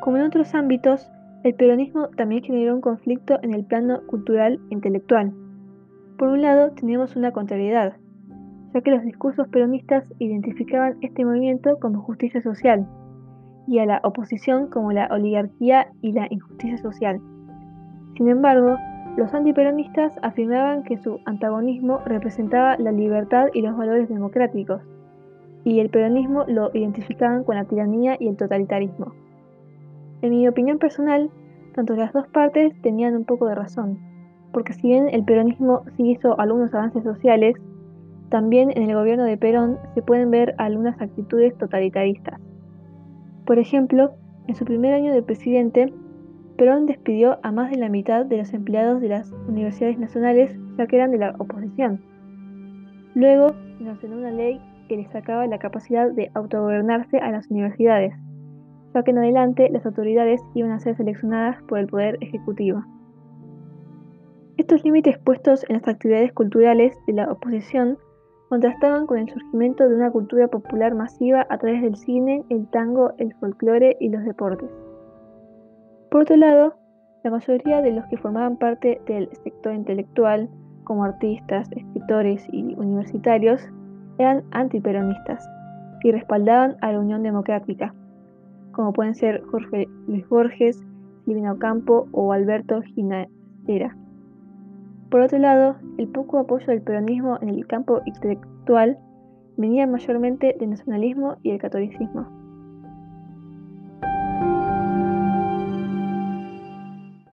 Como en otros ámbitos, el peronismo también generó un conflicto en el plano cultural e intelectual. Por un lado, tenemos una contrariedad, ya que los discursos peronistas identificaban este movimiento como justicia social y a la oposición como la oligarquía y la injusticia social. Sin embargo, los antiperonistas afirmaban que su antagonismo representaba la libertad y los valores democráticos, y el peronismo lo identificaban con la tiranía y el totalitarismo. En mi opinión personal, tanto las dos partes tenían un poco de razón, porque si bien el peronismo sí hizo algunos avances sociales, también en el gobierno de Perón se pueden ver algunas actitudes totalitaristas. Por ejemplo, en su primer año de presidente, Perón despidió a más de la mitad de los empleados de las universidades nacionales ya que eran de la oposición. Luego, ordenó una ley que le sacaba la capacidad de autogobernarse a las universidades, que en adelante las autoridades iban a ser seleccionadas por el Poder Ejecutivo. Estos límites puestos en las actividades culturales de la oposición contrastaban con el surgimiento de una cultura popular masiva a través del cine, el tango, el folclore y los deportes. Por otro lado, la mayoría de los que formaban parte del sector intelectual, como artistas, escritores y universitarios, eran antiperonistas y respaldaban a la Unión Democrática, como pueden ser Jorge Luis Borges, Silvina Ocampo o Alberto Ginastera. Por otro lado, el poco apoyo del peronismo en el campo intelectual venía mayormente del nacionalismo y el catolicismo.